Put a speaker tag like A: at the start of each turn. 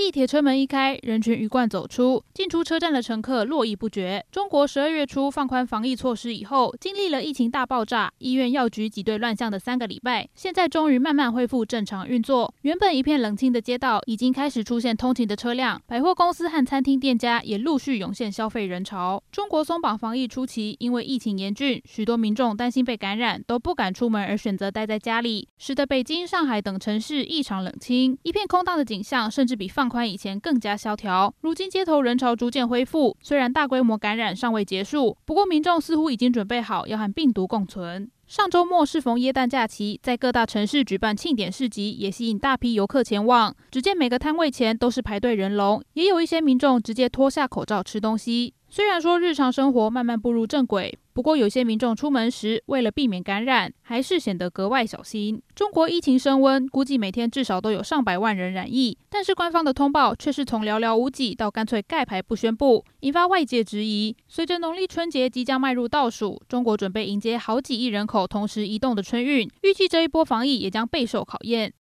A: 地铁车门一开，人群鱼贯走出，进出车站的乘客络绎不绝。中国十二月初放宽防疫措施以后，经历了疫情大爆炸、医院药局挤兑乱象的三个礼拜，现在终于慢慢恢复正常运作。原本一片冷清的街道，已经开始出现通勤的车辆，百货公司和餐厅店家也陆续涌现消费人潮。中国松绑防疫初期，因为疫情严峻，许多民众担心被感染，都不敢出门，而选择待在家里，使得北京、上海等城市异常冷清，一片空荡的景象，甚至比放宽以前更加萧条。如今街头人潮逐渐恢复，虽然大规模感染尚未结束，不过民众似乎已经准备好要和病毒共存。上周末适逢耶诞假期，在各大城市举办庆典市集，也吸引大批游客前往。只见每个摊位前都是排队人龙，也有一些民众直接脱下口罩吃东西。虽然说日常生活慢慢步入正轨，不过有些民众出门时为了避免感染，还是显得格外小心。中国疫情升温，估计每天至少都有上百万人染疫，但是官方的通报却是从寥寥无几到干脆盖牌不宣布，引发外界质疑。随着农历春节即将迈入倒数，中国准备迎接好几亿人口同时移动的春运，预计这一波防疫也将备受考验。